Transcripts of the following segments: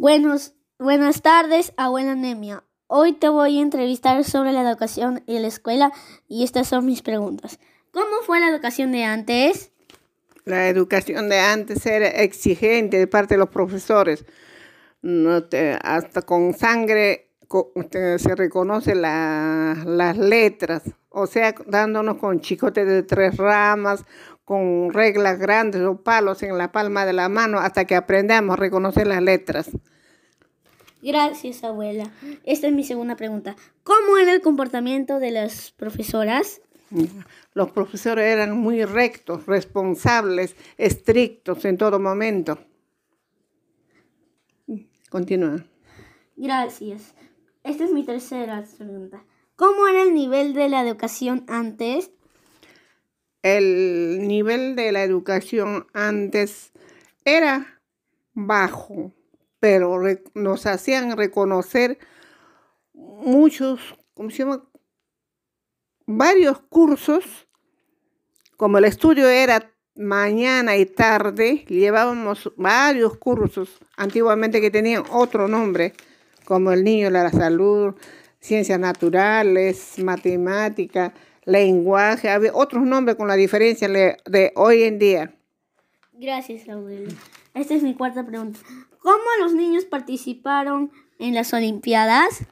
Buenos, buenas tardes, abuela Nemia. Hoy te voy a entrevistar sobre la educación y la escuela y estas son mis preguntas. ¿Cómo fue la educación de antes? La educación de antes era exigente de parte de los profesores. No hasta con sangre se reconoce las letras, o sea, dándonos con chicotes de tres ramas, con reglas grandes o palos en la palma de la mano hasta que aprendamos a reconocer las letras. Gracias, abuela. Esta es mi segunda pregunta. ¿Cómo era el comportamiento de las profesoras? Los profesores eran muy rectos, responsables, estrictos en todo momento. Continúa. Gracias. Esta es mi tercera pregunta. ¿Cómo era el nivel de la educación antes? El nivel de la educación antes era bajo pero nos hacían reconocer muchos, ¿cómo se llama? Varios cursos, como el estudio era mañana y tarde, llevábamos varios cursos antiguamente que tenían otro nombre, como el niño de la salud, ciencias naturales, matemática, lenguaje, había otros nombres con la diferencia de hoy en día. Gracias, abuelo. Esta es mi cuarta pregunta. ¿Cómo los niños participaron en las Olimpiadas?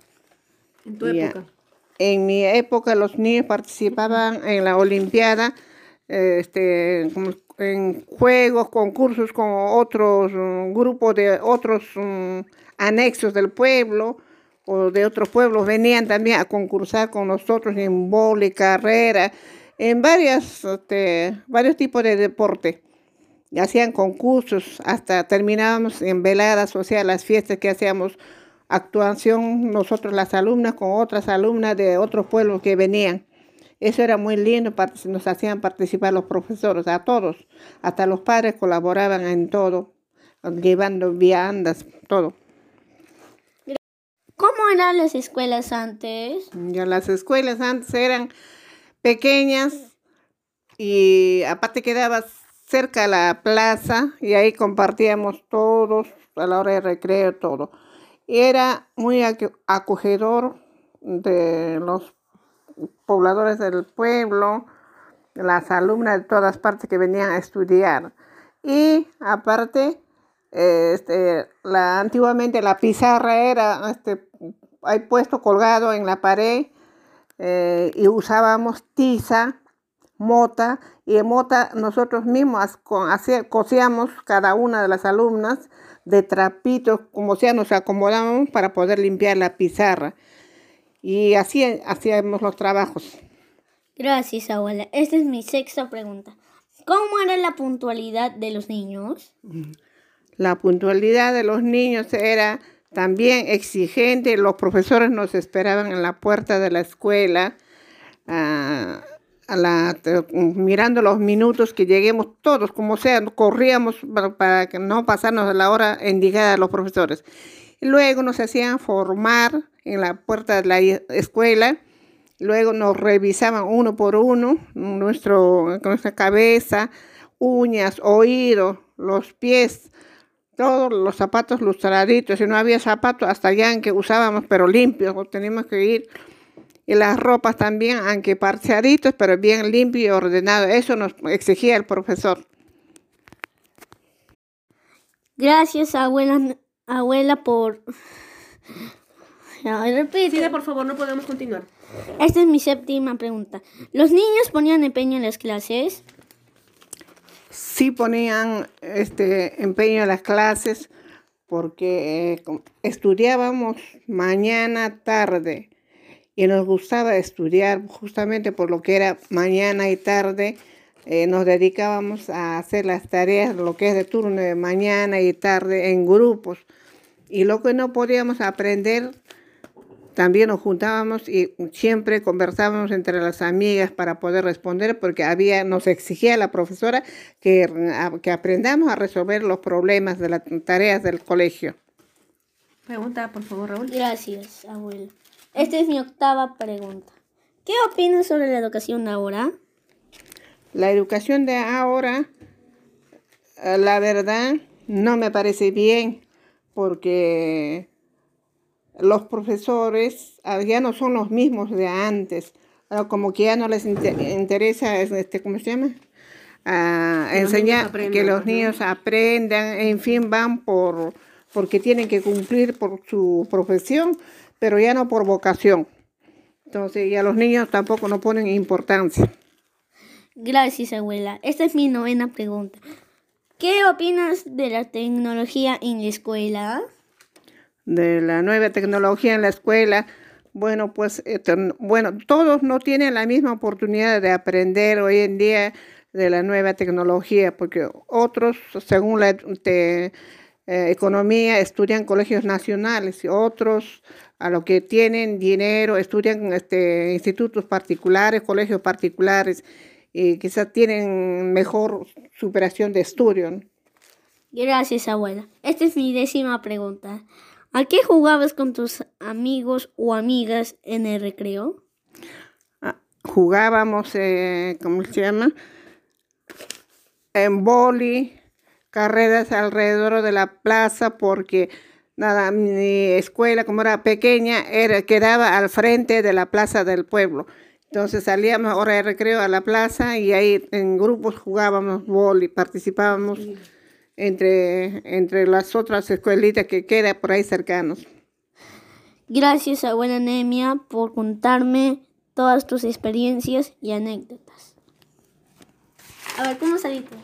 En tu época. En mi época los niños participaban en la Olimpiada, este, en juegos, concursos con otros um, grupos de otros um, anexos del pueblo o de otros pueblos venían también a concursar con nosotros en boli, carrera, en varias, este, varios tipos de deporte hacían concursos, hasta terminábamos en veladas, o sea, las fiestas que hacíamos, actuación nosotros las alumnas con otras alumnas de otros pueblos que venían. Eso era muy lindo, nos hacían participar los profesores, a todos, hasta los padres colaboraban en todo, llevando viandas, todo. ¿Cómo eran las escuelas antes? Ya las escuelas antes eran pequeñas y aparte quedabas cerca a la plaza y ahí compartíamos todos a la hora de recreo, todo. Era muy acogedor de los pobladores del pueblo, las alumnas de todas partes que venían a estudiar. Y aparte, este, la, antiguamente la pizarra era este, hay puesto colgado en la pared eh, y usábamos tiza mota y en mota nosotros mismos cosíamos cada una de las alumnas de trapitos, como sea, nos acomodamos para poder limpiar la pizarra. Y así hacíamos los trabajos. Gracias, abuela. Esta es mi sexta pregunta. ¿Cómo era la puntualidad de los niños? La puntualidad de los niños era también exigente. Los profesores nos esperaban en la puerta de la escuela. Ah, mirando los minutos que lleguemos todos, como sea, corríamos para, que no pasarnos la hora indicada a los profesores. luego nos hacían formar en la puerta de la escuela, luego nos revisaban uno por uno, nuestro, nuestra cabeza, uñas, oídos, los pies, todos los zapatos lustraditos, si no había zapatos hasta allá que usábamos, pero limpios, teníamos que ir y las ropas también, aunque parcheaditos, pero bien limpio y ordenado. Eso nos exigía el profesor. Gracias, abuela, abuela, por... Repite. por favor, no podemos continuar. Esta es mi séptima pregunta. ¿Los niños ponían empeño en las clases? Sí ponían este empeño en las clases porque eh, estudiábamos mañana, tarde y nos gustaba estudiar justamente por lo que era mañana y tarde. Eh, nos dedicábamos a hacer las tareas, lo que es de turno de mañana y tarde en grupos. Y lo que no podíamos aprender, también nos juntábamos y siempre conversábamos entre las amigas para poder responder, porque había, nos exigía la profesora que, que aprendamos a resolver los problemas de las tareas del colegio. Pregunta, por favor, Raúl. Gracias, abuelo. Esta es mi octava pregunta. ¿Qué opinas sobre la educación de ahora? La educación de ahora, eh, la verdad, no me parece bien, porque los profesores ah, ya no son los mismos de antes, ah, como que ya no les interesa, este, ¿cómo se llama? Ah, enseñar, que los niños aprendan, en fin, van por porque tienen que cumplir por su profesión, pero ya no por vocación. Entonces ya los niños tampoco no ponen importancia. Gracias, abuela. Esta es mi novena pregunta. ¿Qué opinas de la tecnología en la escuela? De la nueva tecnología en la escuela. Bueno, pues bueno, todos no tienen la misma oportunidad de aprender hoy en día de la nueva tecnología, porque otros, según la eh, economía, estudian colegios nacionales y otros a lo que tienen dinero estudian este, institutos particulares, colegios particulares y quizás tienen mejor superación de estudio. Gracias, abuela. Esta es mi décima pregunta. ¿A qué jugabas con tus amigos o amigas en el recreo? Ah, jugábamos, eh, ¿cómo se llama? En boli, carreras alrededor de la plaza, porque nada, mi escuela, como era pequeña, era, quedaba al frente de la plaza del pueblo. Entonces salíamos hora de recreo a la plaza y ahí en grupos jugábamos y participábamos entre, entre las otras escuelitas que quedan por ahí cercanos. Gracias, abuela Nemia, por contarme todas tus experiencias y anécdotas. A ver, ¿cómo saliste?